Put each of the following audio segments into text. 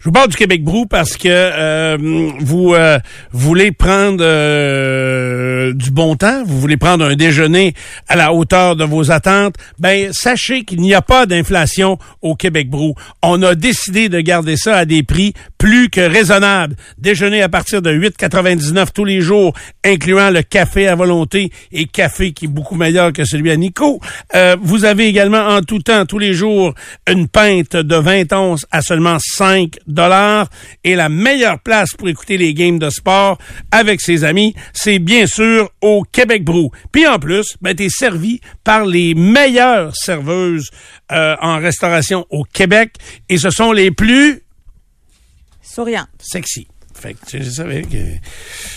Je vous parle du Québec Brou parce que euh, vous euh, voulez prendre euh, du bon temps, vous voulez prendre un déjeuner à la hauteur de vos attentes? Ben sachez qu'il n'y a pas d'inflation au Québec Brou. On a décidé de garder ça à des prix plus que raisonnables. Déjeuner à partir de 8,99 tous les jours, incluant le café à volonté et café qui est beaucoup meilleur que celui à Nico. Euh, vous avez également en tout temps, tous les jours, une pinte de 20 onces à seulement 5 dollars. Et la meilleure place pour écouter les games de sport avec ses amis, c'est bien sûr au Québec Brou. Puis en plus, ben, t'es servi par les meilleures serveuses euh, en restauration au Québec. Et ce sont les plus Souriant. sexy. Fait que je savais que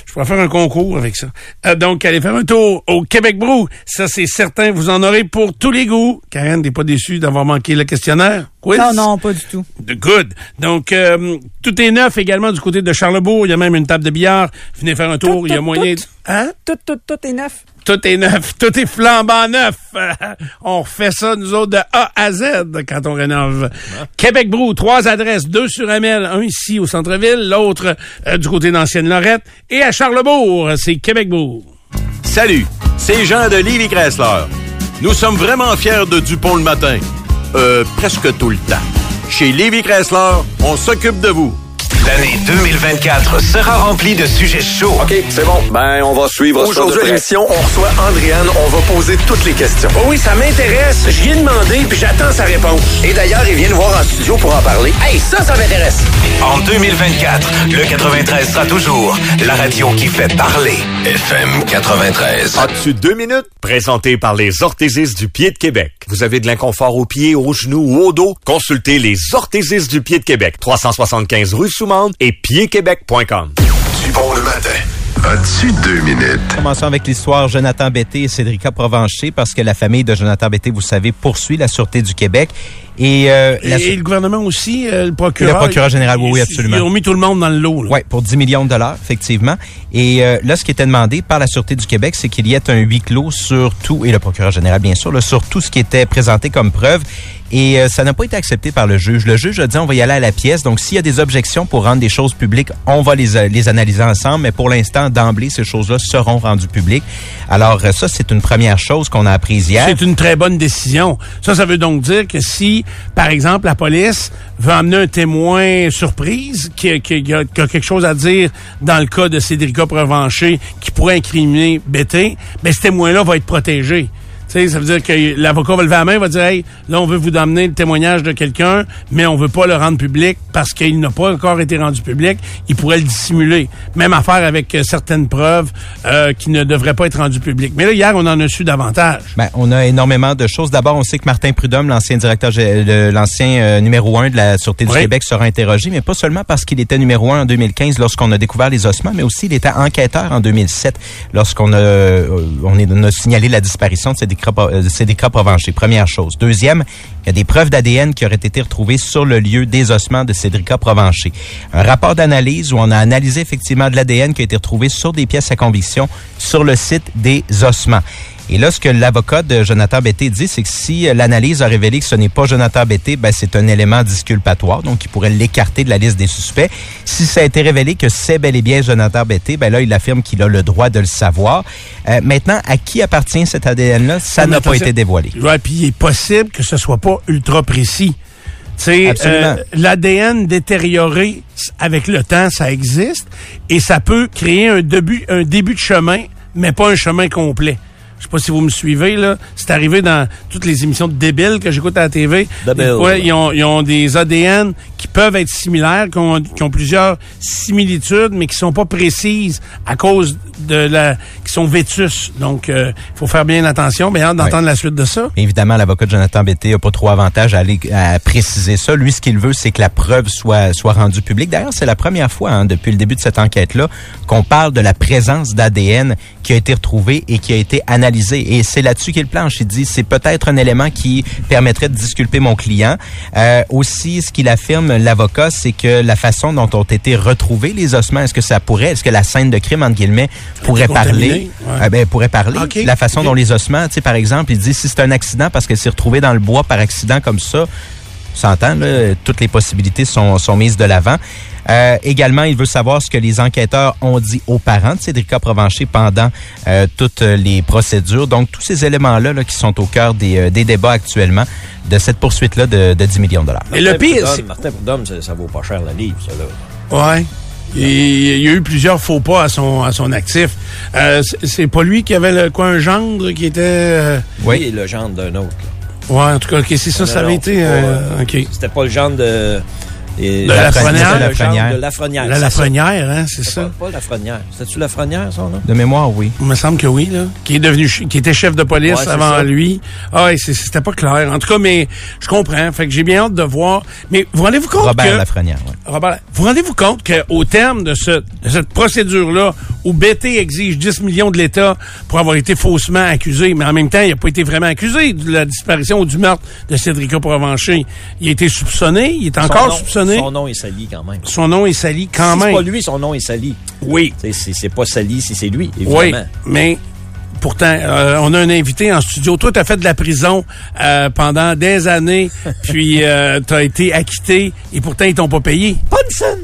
je pourrais faire un concours avec ça. Euh, donc, allez faire un tour au Québec Brou. Ça, c'est certain, vous en aurez pour tous les goûts. Karen, t'es pas déçu d'avoir manqué le questionnaire? Quiz? Non, non, pas du tout. De good. Donc, euh, tout est neuf également du côté de Charlebourg. Il y a même une table de billard. Venez faire un tour. Tout, Il y a moyen... tout. de- Hein? Tout, tout, tout est neuf. Tout est neuf. Tout est flambant neuf. on refait ça, nous autres, de A à Z quand on rénove. Québec Brou, trois adresses. Deux sur Amel, un ici au centre-ville, l'autre euh, du côté d'Ancienne Lorette. Et à Charlebourg, c'est Québec Brou. Salut, c'est Jean de Livy Chrysler. Nous sommes vraiment fiers de Dupont le matin. Euh, presque tout le temps. Chez Livy Chrysler, on s'occupe de vous. L'année 2024 sera remplie de sujets chauds. OK, c'est bon. Ben, on va suivre Aujourd'hui à l'émission, on reçoit Andréane. On va poser toutes les questions. Oh oui, ça m'intéresse. Je viens demander, puis j'attends sa réponse. Et d'ailleurs, il vient nous voir en studio pour en parler. Hey, ça, ça m'intéresse. En 2024, le 93 sera toujours la radio qui fait parler. FM 93. As-tu deux minutes? Présenté par les orthésistes du pied de Québec. Vous avez de l'inconfort aux pieds, aux genoux ou au dos? Consultez les orthésistes du pied de Québec. 375 rue Soumande et piedquebec.com. Dupont le matin. As-tu deux minutes? Commençons avec l'histoire Jonathan Betté et Cédrica Provencher parce que la famille de Jonathan Betté, vous savez, poursuit la Sûreté du Québec. Et, euh, Et, la et le gouvernement aussi, euh, le procureur. Le procureur général, oui, oui, absolument. Ils ont mis tout le monde dans le lot. là. Oui, pour 10 millions de dollars, effectivement. Et euh, là, ce qui était demandé par la Sûreté du Québec, c'est qu'il y ait un huis clos sur tout, et le procureur général, bien sûr, là, sur tout ce qui était présenté comme preuve. Et euh, ça n'a pas été accepté par le juge. Le juge a dit on va y aller à la pièce. Donc, s'il y a des objections pour rendre des choses publiques, on va les, euh, les analyser ensemble. Mais pour l'instant, d'emblée, ces choses-là seront rendues publiques. Alors, euh, ça, c'est une première chose qu'on a apprise hier. C'est une très bonne décision. Ça, ça veut donc dire que si, par exemple, la police veut amener un témoin surprise qui, qui, qui a quelque chose à dire dans le cas de Cédrica Provencher qui pourrait incriminer Bété, ben ce témoin-là va être protégé. Sais, ça veut dire que l'avocat va lever la main, va dire, hey, là, on veut vous amener le témoignage de quelqu'un, mais on veut pas le rendre public parce qu'il n'a pas encore été rendu public. Il pourrait le dissimuler. Même affaire avec euh, certaines preuves euh, qui ne devraient pas être rendues publiques. Mais là, hier, on en a su davantage. Ben, on a énormément de choses. D'abord, on sait que Martin Prudhomme, l'ancien directeur, l'ancien euh, numéro un de la Sûreté du Oui. Québec, sera interrogé, mais pas seulement parce qu'il était numéro un en 2015 lorsqu'on a découvert les ossements, mais aussi il était enquêteur en 2007 lorsqu'on a, on signalé la disparition de Cédrica Pro- euh, Provencher. Première chose. Deuxième, il y a des preuves d'ADN qui auraient été retrouvées sur le lieu des ossements de Cédrica Provencher. Un rapport d'analyse où on a analysé effectivement de l'ADN qui a été retrouvé sur des pièces à conviction sur le site des ossements. Et là, ce que l'avocat de Jonathan Betté dit, c'est que si euh, l'analyse a révélé que ce n'est pas Jonathan Betté, ben, c'est un élément disculpatoire, donc il pourrait l'écarter de la liste des suspects. Si ça a été révélé que c'est bel et bien Jonathan Betté, ben là, il affirme qu'il a le droit de le savoir. Euh, maintenant, à qui appartient cet ADN-là, ça Mais n'a pas été dévoilé. Ouais, puis il est possible que ce soit pas ultra précis. Euh, l'ADN détérioré avec le temps, ça existe et ça peut créer un début, un début de chemin, mais pas un chemin complet. Je sais pas si vous me suivez là. C'est arrivé dans toutes les émissions de débiles que j'écoute à la TV. Ouais, ils ont, ils ont des ADN peuvent être similaires, qui ont, qui ont plusieurs similitudes, mais qui sont pas précises à cause de la, qui sont vétus. Donc, il faut faire bien attention. Mais hâte d'entendre la suite de ça. Évidemment, l'avocat de Jonathan Betté a pas trop avantage à aller à préciser ça. Lui, ce qu'il veut, c'est que la preuve soit soit rendue publique. D'ailleurs, c'est la première fois hein, depuis le début de cette enquête-là qu'on parle de la présence d'ADN qui a été retrouvé et qui a été analysé. Et c'est là-dessus qu'il planche. Il dit c'est peut-être un élément qui permettrait de disculper mon client. Euh, aussi, ce qu'il affirme, l'avocat, c'est que la façon dont ont été retrouvés les ossements, est-ce que ça pourrait, est-ce que la scène de crime, entre guillemets, pourrait parler, ouais. euh, ben, pourrait parler. Okay. La façon Okay. dont les ossements, tu sais, par exemple, il dit si c'est un accident parce qu'elle s'est retrouvée dans le bois par accident comme ça, s'entend, là, toutes les possibilités sont, sont mises de l'avant. Euh, également, il veut savoir ce que les enquêteurs ont dit aux parents de Cédrica Provencher pendant euh, toutes les procédures. Donc, tous ces éléments-là là, qui sont au cœur des, euh, des débats actuellement de cette poursuite-là de, de 10 millions de dollars. Et le pire, c'est... Martin Prudhomme, ça, ça vaut pas cher le livre, ça, là. Ouais. Il y a eu plusieurs faux pas à son à son actif. Euh, c'est- pas lui qui avait le quoi un gendre qui était. euh, Oui, le genre d'un autre. là. Ouais, en tout cas, ok, c'est ça, ça avait été. euh, euh, ok. C'était pas le genre de... et- De Lafrenière? Lafrenière. de Lafrenière. La c'est ça. Lafrenière, hein, c'est C'est ça. Pas, pas Lafrenière. C'était-tu Lafrenière, son nom? De mémoire, oui. Il me semble que oui, là. Qui est devenu, qui était chef de police Ouais, avant ça. lui. Ah, c'était pas clair. En tout cas, mais je comprends. Fait que j'ai bien hâte de voir. Mais vous rendez-vous compte Robert que... Lafrenière, oui. Robert, vous rendez-vous compte qu'au terme de, ce, de cette procédure-là, où BT exige 10 millions de l'État pour avoir été faussement accusé, mais en même temps, il n'a pas été vraiment accusé de la disparition ou du meurtre de Cédrica Provencher. Il a été soupçonné, il est encore nom- Son nom est sali quand même. Son nom est sali quand si même. c'est pas lui, son nom est sali. Oui. C'est- pas sali si c'est lui, Oui, évidemment. mais pourtant, euh, on a un invité en studio. Toi, tu as fait de la prison euh, pendant des années, puis tu as été acquitté, et pourtant, ils t'ont pas payé. Bonson!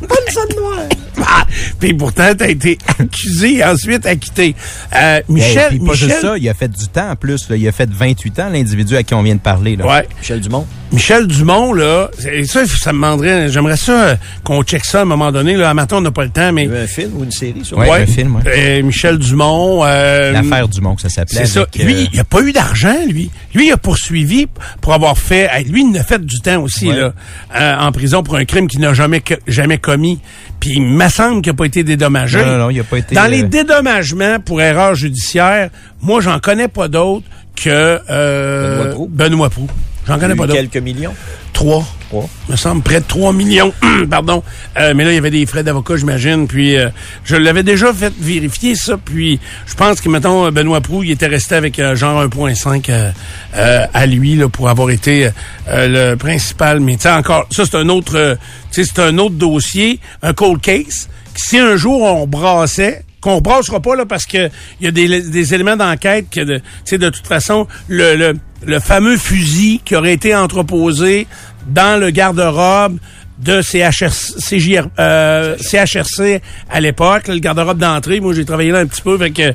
Bonson noir! Ah, puis pourtant, tu as été accusé et ensuite acquitté. Euh, Michel, Hey, pas Michel, juste ça, il a fait du temps en plus. là. Il a fait 28 ans, l'individu à qui on vient de parler. Là. ouais, Michel Dumont. Michel Dumont, là, ça, ça me demanderait, j'aimerais ça euh, qu'on check ça à un moment donné. Là, à matin, on n'a pas le temps, mais... Il y a un film ou une série sur Ouais, un film, ouais. Euh, Michel Dumont... euh, L'affaire Dumont, que ça s'appelait. C'est ça. avec, Lui, euh, il a pas eu d'argent, lui. Lui, il a poursuivi pour avoir fait. lui, il a fait du temps aussi Ouais. là, euh, en prison pour un crime qu'il n'a jamais jamais commis. Puis il me semble qu'il n'a pas été dédommagé. Non, non, non, il a pas été, Dans euh, les dédommagements pour erreur judiciaire, moi, j'en connais pas d'autres que euh, Benoît Proulx. Benoît Proulx. J'en Il connais pas d'autres. quelques millions? Trois. Trois. me semble près de 3 millions. Pardon. Euh, mais là, il y avait des frais d'avocat, j'imagine. Puis euh, je l'avais déjà fait vérifier ça. Puis je pense que, mettons, Benoît Proux, il était resté avec euh, genre 1.5 euh, euh, à lui là, pour avoir été euh, le principal. Mais tu sais, encore, ça, c'est un autre euh, c'est un autre dossier, un cold case. que Si un jour on brassait, qu'on brassera pas là parce que il y a des, éléments d'enquête que de, de toute façon le, le, fameux fusil qui aurait été entreposé dans le garde-robe de CHRC, CJR, euh, CHRC à l'époque, le garde-robe d'entrée. Moi, j'ai travaillé là un petit peu, fait que,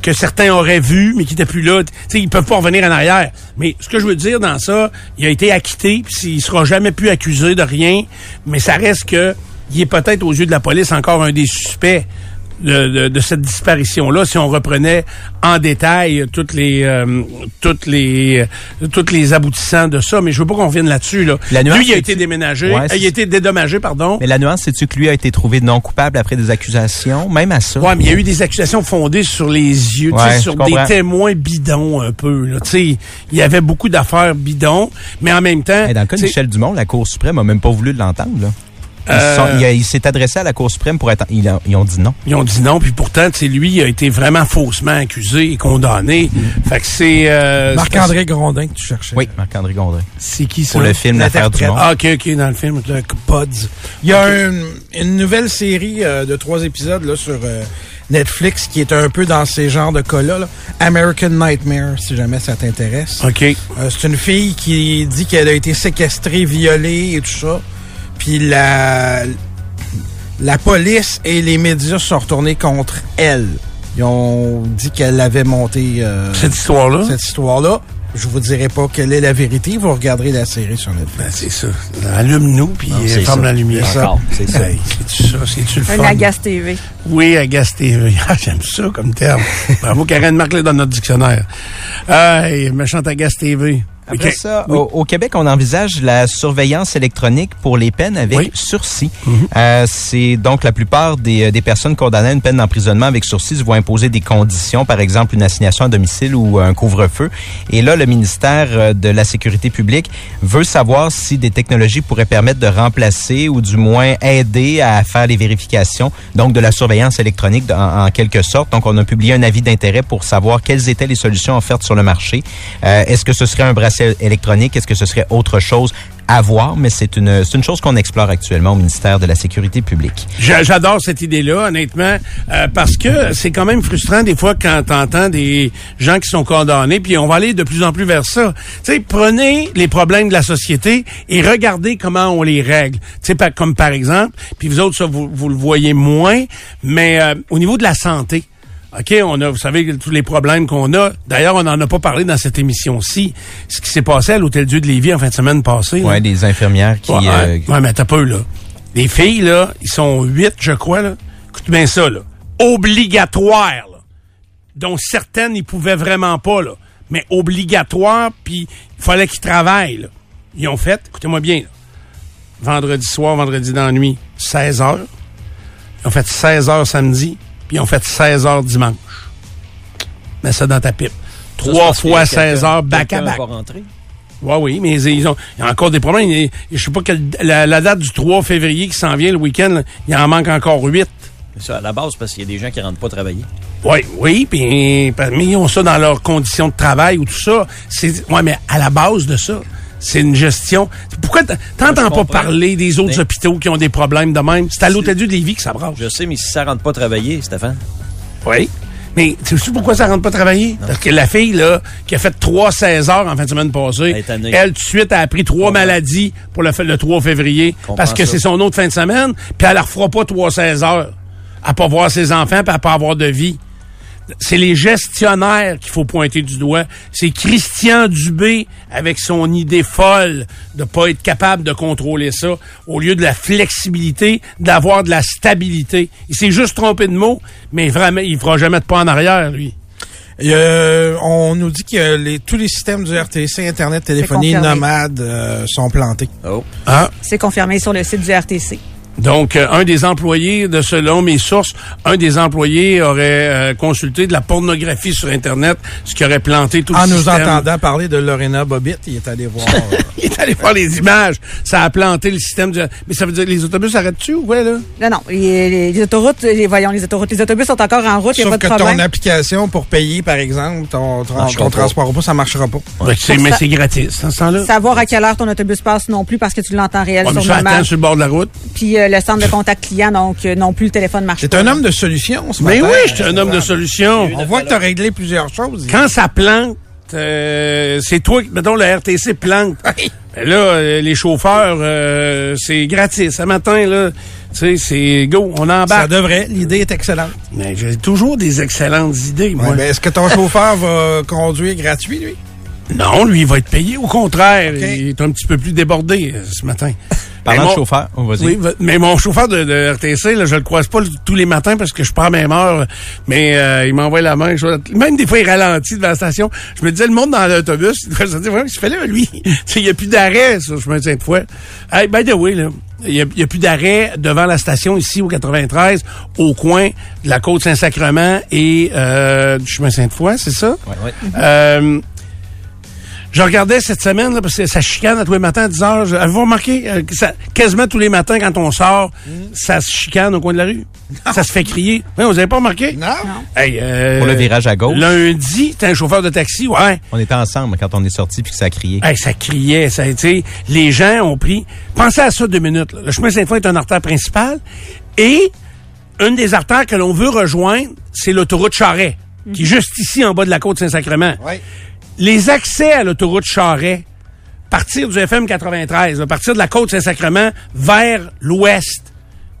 que, certains auraient vu, mais qui n'étaient plus là. Sais, ils peuvent pas revenir en arrière. Mais ce que je veux dire dans ça, il a été acquitté, puis il sera jamais plus accusé de rien, mais ça reste que il est peut-être aux yeux de la police encore un des suspects de, de, de cette disparition-là, si on reprenait en détail toutes les euh, toutes les euh, toutes les aboutissants de ça, mais je veux pas qu'on revienne là-dessus. Là. La nuance, lui, il a c'est été déménagé, Ouais, euh, il c'est- a été dédommagé, pardon. Mais la nuance, c'est-tu que lui a été trouvé non coupable après des accusations, même à ça? Ouais, mais il y a eu des accusations fondées sur les yeux, Ouais, sur des témoins bidons un peu. Là. Tu sais, Il y avait beaucoup d'affaires bidons, mais en même temps... Hey, dans le cas de Michel Dumont, la Cour suprême a même pas voulu l'entendre. Euh, il s'est adressé à la Cour suprême pour être. Ils, ont- ils ont dit non. Ils ont dit non, puis pourtant, tu sais, lui, il a été vraiment faussement accusé et condamné. Fait que c'est... euh, Marc-André Grondin que tu cherchais. Oui, Marc-André Gondry. C'est qui ça? Pour le film L'affaire L'interprète. Dumont. Ah, OK, OK, dans le film, le Pods. Il y a un- une nouvelle série euh, de trois épisodes là, sur euh, Netflix qui est un peu dans ces genres de cas-là. là. American Nightmare, si jamais ça t'intéresse. OK. Euh, c'est une fille qui dit qu'elle a été séquestrée, violée et tout ça. Puis la, la police et les médias se sont retournés contre elle. Ils ont dit qu'elle avait monté euh, Cette histoire-là? cette histoire-là. Je vous dirai pas quelle est la vérité. Vous regarderez la série sur Netflix. Ben, c'est ça. Allume-nous, puis c'est ferme la lumière. C'est ça. C'est-tu ça? C'est-tu le Un fun? Agas TV. Oui, Agas TV. Ah, j'aime ça comme terme. Bravo, Karen, marque-le dans notre dictionnaire. Hey, méchante Agas TV. Après Ok. ça, Oui. au, au Québec, on envisage la surveillance électronique pour les peines avec Oui. sursis. Mhm. Euh, c'est donc la plupart des, euh, des personnes condamnées à une peine d'emprisonnement avec sursis vont imposer des conditions, par exemple une assignation à domicile ou un couvre-feu. Et là, le ministère euh, de la Sécurité publique veut savoir si des technologies pourraient permettre de remplacer ou du moins aider à faire les vérifications, donc de la surveillance électronique en, en quelque sorte. Donc, on a publié un avis d'intérêt pour savoir quelles étaient les solutions offertes sur le marché. Euh, Est-ce que ce serait un bracelet électronique? Est-ce que ce serait autre chose? À voir, mais c'est une, une chose qu'on explore actuellement au ministère de la Sécurité publique. J'a- J'adore cette idée-là, honnêtement, euh, parce que c'est quand même frustrant des fois quand t'entends des gens qui sont condamnés, puis on va aller de plus en plus vers ça. Tu sais, prenez les problèmes de la société et regardez comment on les règle. Tu sais, comme par exemple, puis vous autres, ça, vous, vous le voyez moins, mais euh, au niveau de la santé. OK, on a, vous savez, tous les problèmes qu'on a. D'ailleurs, on n'en a pas parlé dans cette émission-ci. Ce qui s'est passé à l'Hôtel Dieu de Lévis en fin de semaine passée. Ouais, des infirmières qui... Ouais, euh, ouais, mais t'as peu, là. Les filles, là, ils sont huit, je crois, là. Écoute bien ça, là. Obligatoire, là. Dont certaines, ils pouvaient vraiment pas, là. Mais obligatoire, puis il fallait qu'ils travaillent, là. Ils ont fait, écoutez-moi bien, là. Vendredi soir, vendredi dans la nuit, 16 heures. Ils ont fait 16 heures samedi, puis ils ont fait 16 heures dimanche. Mets ça dans ta pipe. Trois fois que quelqu'un- 16 heures, back à back. Oui, oui, mais ils ont, il y a encore des problèmes. Il- Je sais pas quelle, la, la date du 3 février qui s'en vient le week-end, là, il en manque encore 8. C'est ça, à la base, parce qu'il y a des gens qui rentrent pas travailler. Oui, oui, puis mais ils ont ça dans leurs conditions de travail ou tout ça. C'est ouais, mais à la base de ça, c'est une gestion. Pourquoi t'entends pas parler des autres Mais- hôpitaux qui ont des problèmes de même? C'est à l'hôtel de Lévis que ça brasse. Je sais, mais si ça rentre pas travailler, Stéphane. Oui. Mais tu sais pourquoi ça rentre pas travailler? Parce que la fille, là, qui a fait 3 16 heures en fin de semaine passée, Elle elle, tout de suite, a appris trois maladies pour le, le 3 février. Comprends Parce que c'est son autre fin de semaine, puis elle ne refera pas 3 16 heures à pas voir ses enfants, puis à pas avoir de vie. C'est les gestionnaires qu'il faut pointer du doigt. C'est Christian Dubé avec son idée folle de pas être capable de contrôler ça, au lieu de la flexibilité, d'avoir de la stabilité. Il s'est juste trompé de mots, mais vraiment, il fera jamais de pas en arrière, lui. A- on nous dit que les, tous les systèmes du RTC, Internet, téléphonie, nomade, euh, sont plantés. Oh. Ah. C'est confirmé sur le site du RTC. Donc, euh, un des employés, de selon mes sources, un des employés aurait euh, consulté de la pornographie sur Internet, ce qui aurait planté tout En le nous système. entendant parler de Lorena Bobbitt, il est allé voir. euh, Il est allé voir les images. Ça a planté le système du... Mais ça veut dire les autobus arrêtent-tu ou ouais, là? Non, non. Les, autoroutes, les, voyons, les autoroutes, les autobus sont encore en route, il n'y a pas que de problème. ton application pour payer, par exemple, ton, ton, Marchera ton pas. transport pas, ça marchera pas. Ouais, Pour mais ça- c'est gratis, dans ce temps-là. Savoir à quelle heure ton autobus passe non plus parce que tu l'entends réel Ouais, mais sur le sur le bord de la route. Puis euh, le centre de contact client, donc euh, non plus le téléphone marche C'est un homme de solution, ce Mais matin, oui, je suis un homme de solution. On voit que tu as réglé plusieurs choses. Quand ça plante, euh, c'est toi, qui- mettons, le RTC plante. Ben là, euh, les chauffeurs, euh, c'est gratis. Ce matin, là, tu sais, c'est go, on Ça embarque. devrait. L'idée est excellente. Mais j'ai toujours des excellentes idées, moi. Ouais, Est-ce que ton chauffeur va conduire gratuit, lui? Non, lui, il va être payé. Au contraire, il est un petit peu plus débordé euh, ce matin. Parlant de mon- chauffeur, on va dire. Oui, mais mon chauffeur de, de RTC, là, je le croise pas tous les matins parce que je pars à même heure. Mais euh, il m'envoie la main. je- même des fois, il ralentit devant la station. Je me disais, le monde dans l'autobus, il devrait se dire, ouais, il fait là, lui. Il n'y a plus d'arrêt sur le chemin de Sainte-Foy. Hey, by the way, là, il n'y a, plus d'arrêt devant la station ici au 93, au coin de la côte Saint-Sacrement et euh, du chemin Sainte-Foy, c'est ça? Ouais. Euh, je regardais cette semaine, là, parce que ça chicane à tous les matins à 10 heures. Je- Avez-vous remarqué euh, que ça, quasiment tous les matins, quand on sort, ça se chicane au coin de la rue? Ça se fait crier. Oui, vous avez pas remarqué? Non. Hey, euh, Pour le virage à gauche. Lundi, t'es un chauffeur de taxi, ouais. On était ensemble quand on est sorti puis que ça a crié. Hey, ça criait, ça a été. Les gens ont pris. Pensez à ça deux minutes. là. Le chemin Sainte-Foy est une artère principale et une des artères que l'on veut rejoindre, c'est l'autoroute Charret, qui est juste ici en bas de la côte Saint-Sacrement. Ouais. Les accès à l'autoroute Charret, partir du FM 93, à partir de la côte Saint-Sacrement vers l'ouest,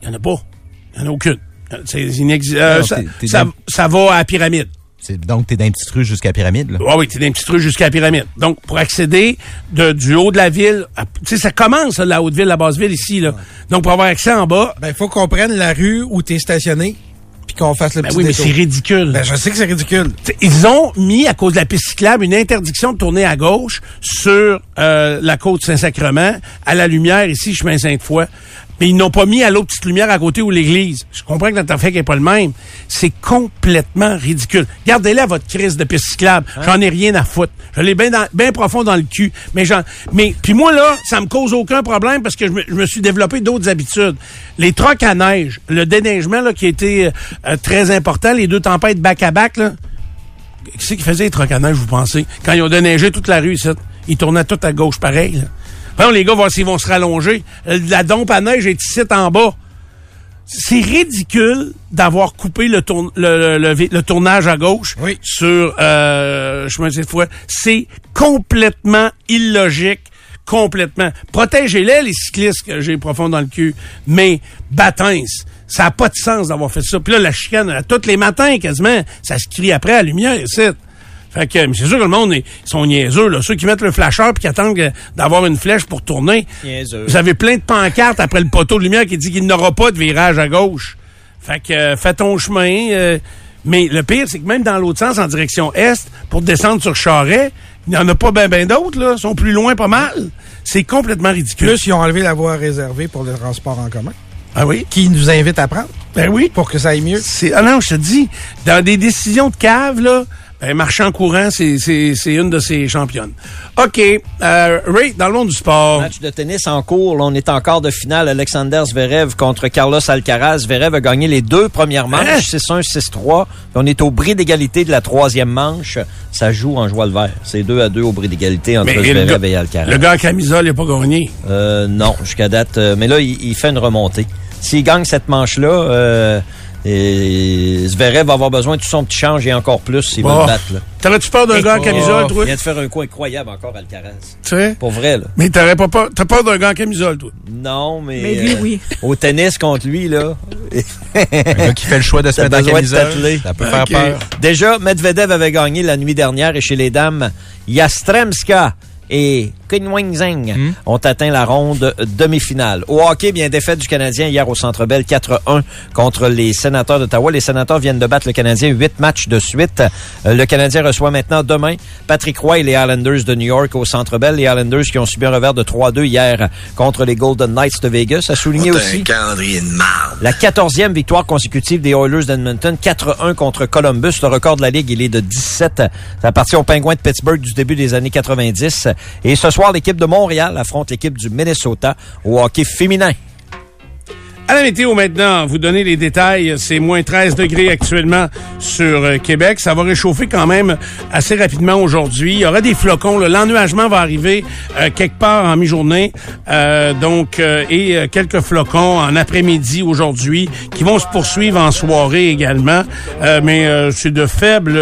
il n'y en a pas. Il n'y en a aucune. Euh, C'est euh, ça, t'es- t'es ça- dans- ça va à la pyramide. C'est- Donc, t'es dans une petite rue jusqu'à la pyramide, là? Ah oui, t'es dans un petit truc jusqu'à la pyramide. Donc, pour accéder de, du haut de la ville, à- tu sais, ça commence, là, la haute ville, la basse ville ici, là. Donc, pour avoir accès en bas, Ben, il faut qu'on prenne la rue où tu es stationné, puis qu'on fasse le Ben petit oui, mais c'est ridicule. Ben, je sais que c'est ridicule. T'sais, Ils ont mis, à cause de la piste cyclable, une interdiction de tourner à gauche sur euh, la côte Saint-Sacrement, à la lumière, ici, chemin Sainte-Foy. Mais ils n'ont pas mis à l'autre petite lumière à côté où l'église. Je comprends que notre affaire n'est pas le même. C'est complètement ridicule. Gardez-la, votre crise de piste cyclable. J'en ai rien à foutre. Je l'ai bien dans- bien profond dans le cul. Mais j'en, mais, puis moi, là, ça me cause aucun problème parce que je me, je me suis développé d'autres habitudes. Les trocs à neige, le déneigement, là, qui a été euh, très important, les deux tempêtes back-à-back, là, qui c'est qui faisait les trocs à neige, vous pensez? Quand ils ont déneigé toute la rue ici, ils tournaient tout à gauche pareil. Là. Les gars, voir s'ils vont se rallonger. Euh, La dompe à neige est ici en bas. C'est ridicule d'avoir coupé le, tourn- le, le- le- le tournage à gauche sur euh, chemin de fois. C'est complètement illogique. Complètement. Protégez-les, les cyclistes que j'ai profond dans le cul. Mais, batins, ça n'a pas de sens d'avoir fait ça. Puis là, la chicane, à tous les matins, quasiment, ça se crie après à la lumière, ici. Fait que, mais c'est sûr que le monde, est, ils sont niaiseux, là. Ceux qui mettent le flasheur puis qui attendent d'avoir une flèche pour tourner. Niaiseux. Vous avez plein de pancartes après le poteau de lumière qui dit qu'il n'aura pas de virage à gauche. Fait que, euh, fais ton chemin. euh, mais le pire, c'est que même dans l'autre sens, en direction est, pour descendre sur Charret, il n'y en a pas ben ben d'autres, là. Ils sont plus loin pas mal. C'est complètement ridicule. Plus, ils ont enlevé la voie réservée pour le transport en commun. Ah oui? Qui nous invite à prendre. Ben oui. Pour que ça aille mieux. C'est, ah non, je te dis, dans des décisions de cave, là, ben, marchand courant, c'est, c'est, c'est une de ses championnes. OK. Euh, Ray, dans le monde du sport. Match de tennis en cours. Là, on est en quart de finale. Alexander Zverev contre Carlos Alcaraz. Zverev a gagné les deux premières manches, Hein? 6-1, 6-3. Puis On est au bris d'égalité de la troisième manche. Ça joue en joie le vert. C'est 2 à 2 au bris d'égalité entre Zverev gars- et Alcaraz. Le gars à camisole, il n'a pas gagné. Euh, non, jusqu'à date. euh, mais là, il, il fait une remontée. S'il gagne cette manche-là, euh, et Zverev va avoir besoin de tout son petit change et encore plus s'il veut Oh. le battre. Là. T'aurais-tu peur d'un gars en camisole, toi? Il vient de faire un coup incroyable encore, Alcaraz. Tu sais? Pour vrai, là. Mais t'aurais pas peur, t'as peur d'un gars en camisole, toi? Non, mais. Mais lui, euh, oui. Au tennis contre lui, là. Un gars qui fait le choix de se mettre en camisole, ça peut faire peur. Déjà, Medvedev avait gagné la nuit dernière et chez les dames, Yastremska et Hmm? ont atteint la ronde demi-finale. Au hockey, bien défaite du Canadien hier au Centre Bell 4-1 contre les Sénateurs d'Ottawa. Les Sénateurs viennent de battre le Canadien huit matchs de suite. Euh, le Canadien reçoit maintenant demain Patrick Roy et les Islanders de New York au Centre Bell. Les Islanders qui ont subi un revers de 3-2 hier contre les Golden Knights de Vegas. A souligné aussi de la 14e victoire consécutive des Oilers d'Edmonton, 4-1 contre Columbus. Le record de la Ligue, il est de 17. Ça appartient aux Penguins de Pittsburgh du début des années 90. Et ce soir, l'équipe de Montréal affronte l'équipe du Minnesota au hockey féminin. À la météo maintenant, vous donnez les détails. C'est moins 13 degrés actuellement sur euh, Québec. Ça va réchauffer quand même assez rapidement aujourd'hui. Il y aura des flocons. L'ennuagement va arriver euh, quelque part en mi-journée. Euh, donc, euh, et euh, quelques flocons en après-midi aujourd'hui qui vont se poursuivre en soirée également. Mais c'est de faibles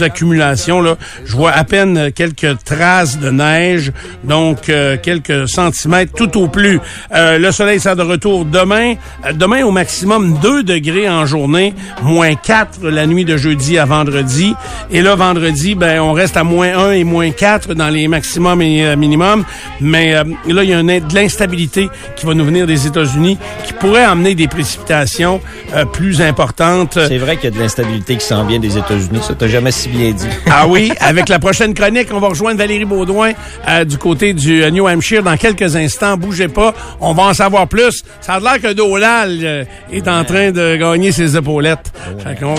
accumulations. Là. Je vois à peine quelques traces de neige. Donc, quelques centimètres tout au plus. Le soleil sera de retour demain. Euh, Demain, au maximum 2 degrés en journée, moins 4 la nuit de jeudi à vendredi. Et là, vendredi, ben, on reste à moins 1 et moins 4 dans les maximums et euh, minimums. Mais euh, là, il y a de l'instabilité qui va nous venir des États-Unis qui pourrait amener des précipitations euh, plus importantes. C'est vrai qu'il y a de l'instabilité qui s'en vient des États-Unis. Ça, t'as jamais si bien dit. Ah oui, avec la prochaine chronique, on va rejoindre Valérie Baudouin euh, du côté du New Hampshire dans quelques instants. Bougez pas, on va en savoir plus. Ça a l'air que Euh, est en train de gagner ses épaulettes. Fait qu'on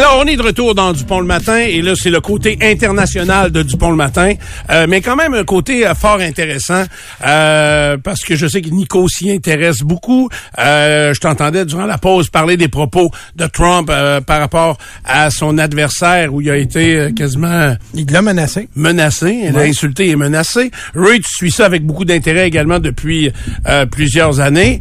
Alors, on est de retour dans Dupont le matin et là, c'est le côté international de Dupont le matin, Euh, mais quand même un côté euh, fort intéressant euh, parce que je sais que Nico s'y intéresse beaucoup. Euh, je t'entendais durant la pause parler des propos de Trump euh, par rapport à son adversaire où il a été quasiment Il l'a menacé. menacé, il a insulté et menacé. Ray, tu suis ça avec beaucoup d'intérêt également depuis euh, plusieurs années.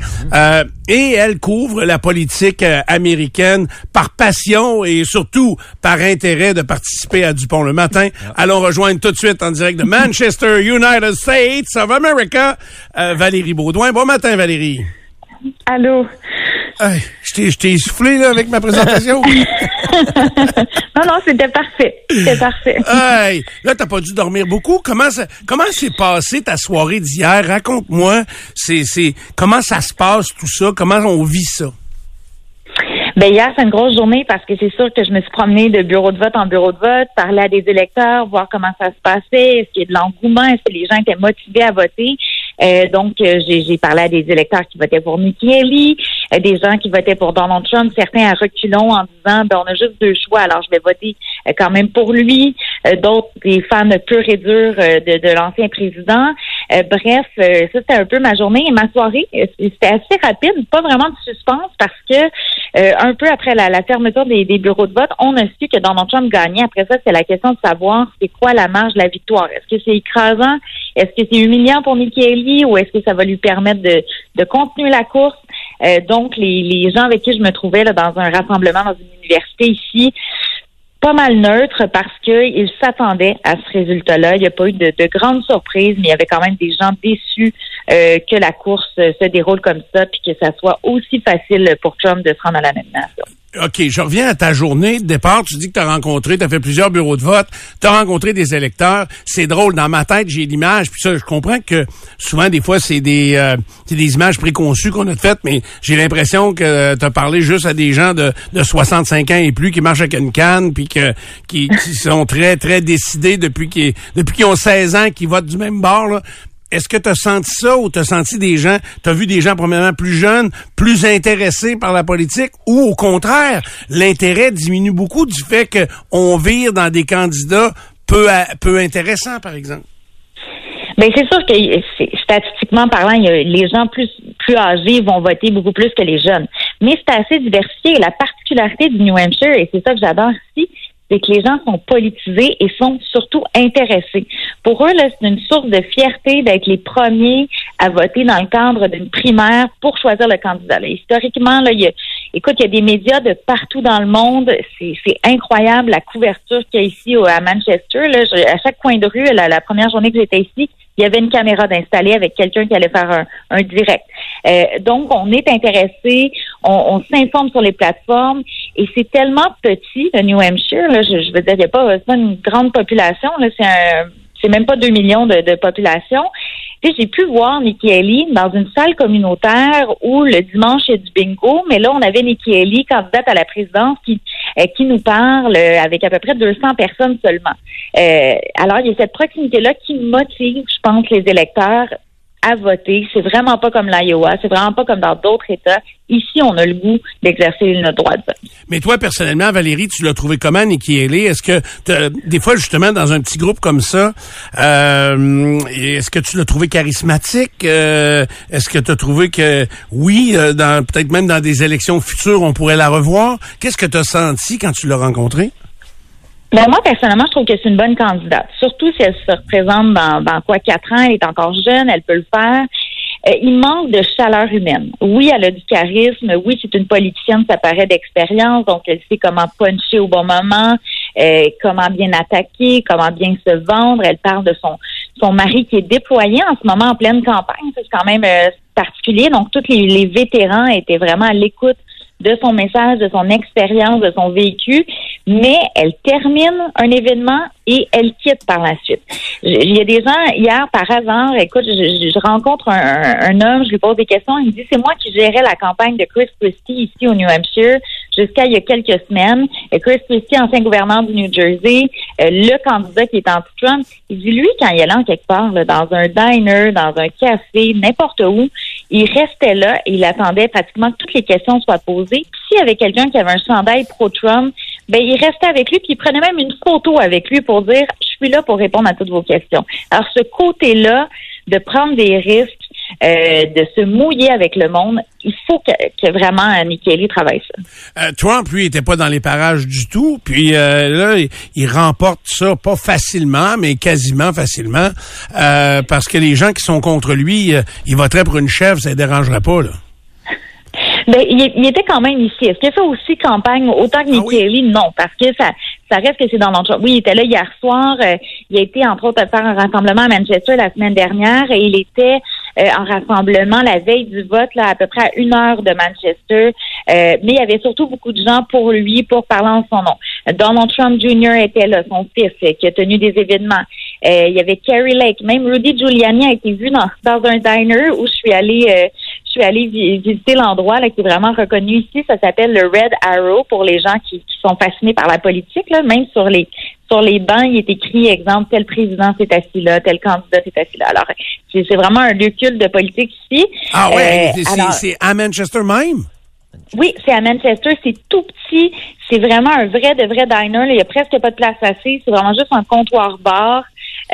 Et elle couvre la politique euh, américaine par passion et surtout par intérêt de participer à Dupont le matin. Allons rejoindre tout de suite en direct de Manchester, United States of America, euh, Valérie Baudouin. Bon matin, Valérie. Allô. Hey, je t'ai- soufflé là, avec ma présentation. non, non, c'était parfait. C'était parfait. hey, là, t'as pas dû dormir beaucoup. Comment ça, comment s'est passé ta soirée d'hier? Raconte-moi. C'est, c'est, comment ça se passe tout ça? Comment on vit ça? Ben hier, c'est une grosse journée parce que c'est sûr que je me suis promenée de bureau de vote en bureau de vote, parler à des électeurs, voir comment ça se passait, est-ce qu'il y a de l'engouement, est-ce que les gens étaient motivés à voter. Euh, donc, euh, j'ai parlé à des électeurs qui votaient pour Haley, euh, des gens qui votaient pour Donald Trump, certains à reculons en disant, ben, on a juste deux choix, alors je vais voter euh, quand même pour lui. Euh, D'autres, des fans purs et durs de, de l'ancien président. Bref, ça, c'était un peu ma journée et ma soirée. C'était assez rapide, pas vraiment de suspense parce que un peu après la, la fermeture des, des bureaux de vote, on a su que Donald Trump gagnait. Après ça, c'est la question de savoir c'est quoi la marge de la victoire. Est-ce que c'est écrasant? Est-ce que c'est humiliant pour Haley ou est-ce que ça va lui permettre de, de continuer la course? Euh, donc, les, les gens avec qui je me trouvais là, dans un rassemblement dans une université ici, pas mal neutre parce qu'ils s'attendaient à ce résultat-là. Il n'y a pas eu de, de grandes surprises, mais il y avait quand même des gens déçus euh, que la course se déroule comme ça, puis que ça soit aussi facile pour Trump de se rendre à la nomination. OK, je reviens à ta journée de départ. Tu dis que tu as rencontré, tu as fait plusieurs bureaux de vote, tu as rencontré des électeurs. C'est drôle, dans ma tête, j'ai l'image. Puis ça, je comprends que souvent, des fois, c'est des, euh, des images préconçues qu'on a faites, mais j'ai l'impression que tu as parlé juste à des gens de, de 65 ans et plus qui marchent avec une canne, puis que, qui, qui sont très, très décidés depuis qu'ils depuis qu'ils ont 16 ans, qui votent du même bord. Là. Est-ce que tu as senti ça ou tu as senti des gens, tu vu des gens premièrement plus jeunes, plus intéressés par la politique ou au contraire, l'intérêt diminue beaucoup du fait qu'on vire dans des candidats peu, intéressants, par exemple? Ben c'est sûr que statistiquement parlant, les gens plus plus âgés vont voter beaucoup plus que les jeunes. Mais c'est assez diversifié. La particularité du New Hampshire, et c'est ça que j'adore ici, c'est que les gens sont politisés et sont surtout intéressés. Pour eux, c'est une source de fierté d'être les premiers à voter dans le cadre d'une primaire pour choisir le candidat. Historiquement, là, il y a, écoute, il y a des médias de partout dans le monde. C'est c'est incroyable la couverture qu'il y a ici au- à Manchester. Là, Je- à chaque coin de rue, la, la première journée que j'étais ici, il y avait une caméra d'installer avec quelqu'un qui allait faire un, un direct. Euh, donc, on est intéressé, on, on s'informe sur les plateformes et c'est tellement petit, le New Hampshire. Là, je, je veux dire, il n'y a pas, pas une grande population. Là, c'est un, c'est même pas 2 millions de, de population. J'ai pu voir Nikki Haley dans une salle communautaire où le dimanche il y a du bingo, mais là on avait Nikki Haley, candidate à la présidence, qui euh, qui nous parle euh, avec à peu près 200 personnes seulement. Euh, alors il y a cette proximité là qui motive, je pense, les électeurs à voter. C'est vraiment pas comme l'Iowa, c'est vraiment pas comme dans d'autres États. Ici, on a le goût d'exercer notre droit de vote. Mais toi, personnellement, Valérie, tu l'as trouvé comment, Nikki Haley? Est-ce que, des fois, justement, dans un petit groupe comme ça, euh, est-ce que tu l'as trouvé charismatique? Euh, est-ce que tu as trouvé que, oui, euh, peut-être même dans des élections futures, on pourrait la revoir? Qu'est-ce que tu as senti quand tu l'as rencontrée? Ben, moi, personnellement, je trouve que c'est une bonne candidate. Surtout si elle se représente dans, dans quoi, quatre ans, elle est encore jeune, elle peut le faire. Euh, il manque de chaleur humaine. Oui, elle a du charisme. Oui, c'est une politicienne, ça paraît d'expérience, donc elle sait comment puncher au bon moment, euh, comment bien attaquer, comment bien se vendre. Elle parle de son son mari qui est déployé en ce moment en pleine campagne. C'est quand même euh, particulier. Donc, tous les, les vétérans étaient vraiment à l'écoute de son message, de son expérience, de son vécu, mais elle termine un événement et elle quitte par la suite. Il y a des gens, hier, par hasard, écoute, je, je- rencontre un, homme, je lui pose des questions, il me dit, c'est moi qui gérais la campagne de Chris Christie ici au New Hampshire jusqu'à il y a quelques semaines. Chris Christie, ancien gouverneur du New Jersey, euh, le candidat qui est anti-Trump, il dit, lui, quand il allait en quelque part, là, dans un diner, dans un café, n'importe où, il restait là et il attendait pratiquement que toutes les questions soient posées. Puis s'il y avait quelqu'un qui avait un chandail pro-Trump, ben il restait avec lui puis il prenait même une photo avec lui pour dire je suis là pour répondre à toutes vos questions. Alors ce côté-là de prendre des risques, euh, de se mouiller avec le monde, il faut que, que vraiment Haley travaille ça. Euh, Trump, lui, était pas dans les parages du tout. Puis euh, là, il, il remporte ça pas facilement, mais quasiment facilement, euh, parce que les gens qui sont contre lui, ils voteraient pour une chèvre, ça les dérangerait pas. Là. Ben, il, il était quand même ici. Est-ce qu'il a fait aussi campagne autant que Nikki Haley? Non, parce que ça, ça reste que c'est Donald Trump. Oui, il était là hier soir. Euh, il a été, entre autres, faire un rassemblement à Manchester la semaine dernière et il était euh, en rassemblement la veille du vote, là, à peu près à une heure de Manchester. Euh, mais il y avait surtout beaucoup de gens pour lui, pour parler en son nom. Donald Trump Jr. était là, son fils, qui a tenu des événements. il y avait Kerry Lake, même Rudy Giuliani a été vu dans, dans un diner où je suis allée je suis allée visiter l'endroit là, qui est vraiment reconnu ici. Ça s'appelle le Red Arrow pour les gens qui, sont fascinés par la politique. Là. Même sur les sur les bancs, il est écrit exemple tel président s'est assis là, tel candidat s'est assis là. Alors c'est vraiment un lieu culte de politique ici. Ah ouais, euh, c'est à Manchester même? Oui, c'est à Manchester. C'est tout petit. C'est vraiment un vrai de vrai diner. Il y a presque pas de place assez. C'est vraiment juste un comptoir bar.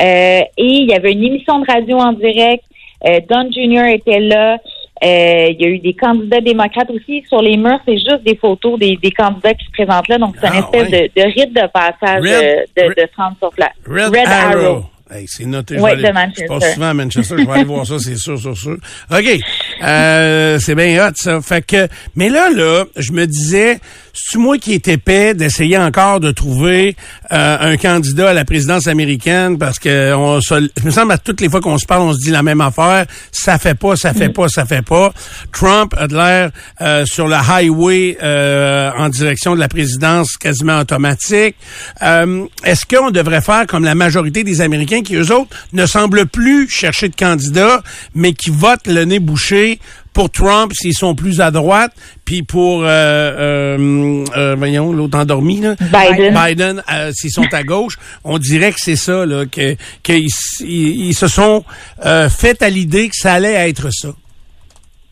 Euh, et il y avait une émission de radio en direct. Euh, Don Jr. était là. Euh, il y a eu des candidats démocrates aussi. Sur les murs, c'est juste des photos des, des candidats qui se présentent là. Donc, c'est une ah, espèce de, de, rite de passage de, de, de 30 sur place. Red, Arrow. c'est noté. Oui, de Manchester. Je passe souvent à Manchester. je vais aller voir ça, c'est sûr, sûr, sûr. OK. Euh, c'est bien hot, ça. Fait que, mais là, là, je me disais, c'est moi qui est épais d'essayer encore de trouver euh, un candidat à la présidence américaine parce que on se, me semble à toutes les fois qu'on se parle, on se dit la même affaire. Ça fait pas, ça fait pas, ça fait pas. Trump a de l'air euh, sur le highway euh, en direction de la présidence quasiment automatique. Est-ce qu'on devrait faire comme la majorité des Américains qui eux autres ne semblent plus chercher de candidats, mais qui votent le nez bouché pour Trump s'ils sont plus à droite, puis pour euh, euh, euh voyons l'autre endormi là, Biden, Biden euh, s'ils sont à gauche, on dirait que c'est ça là, que qu'ils ils, se sont euh, fait à l'idée que ça allait être ça.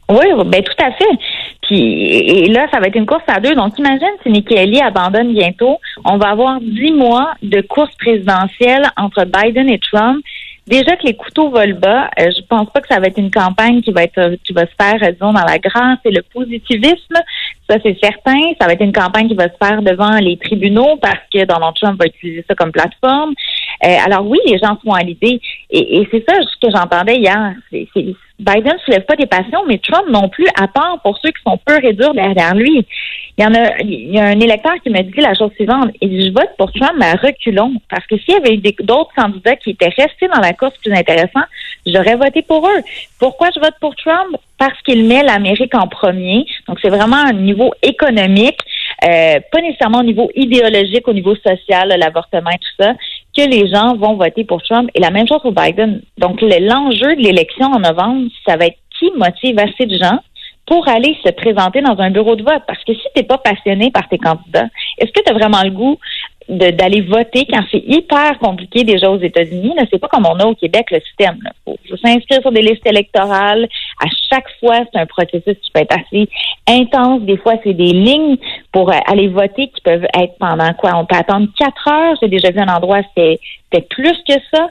Oui, ben tout à fait. Puis et là, ça va être une course à deux. Donc, imagine si Nikki Haley abandonne bientôt, on va avoir dix mois de course présidentielle entre Biden et Trump. Déjà que les couteaux volent bas, euh, je pense pas que ça va être une campagne qui va être qui va se faire, euh, disons, dans la grâce et le positivisme. Ça, c'est certain. Ça va être une campagne qui va se faire devant les tribunaux parce que Donald Trump va utiliser ça comme plateforme. Euh, alors oui, les gens sont à l'idée. Et, et c'est ça ce que j'entendais hier. Biden ne soulève pas des passions, mais Trump non plus, à part pour ceux qui sont peu et durs derrière lui. Il y en a, il y a un électeur qui me dit la chose suivante. Il dit, je vote pour Trump, mais reculons. Parce que s'il y avait eu d'autres candidats qui étaient restés dans la course plus intéressants, j'aurais voté pour eux. Pourquoi je vote pour Trump? Parce qu'il met l'Amérique en premier. Donc, c'est vraiment un niveau économique, euh, pas nécessairement au niveau idéologique, au niveau social, l'avortement et tout ça, que les gens vont voter pour Trump. Et la même chose pour Biden. Donc, l'enjeu de l'élection en novembre, ça va être qui motive assez de gens pour aller se présenter dans un bureau de vote. Parce que si tu n'es pas passionné par tes candidats, est-ce que tu as vraiment le goût d'aller voter quand c'est hyper compliqué déjà aux États-Unis? C'est pas comme on a au Québec le système. Il faut s'inscrire sur des listes électorales. À chaque fois, c'est un processus qui peut être assez intense. Des fois, c'est des lignes pour euh, aller voter qui peuvent être pendant quoi? On peut attendre quatre heures. J'ai déjà vu un endroit, c'était plus que ça.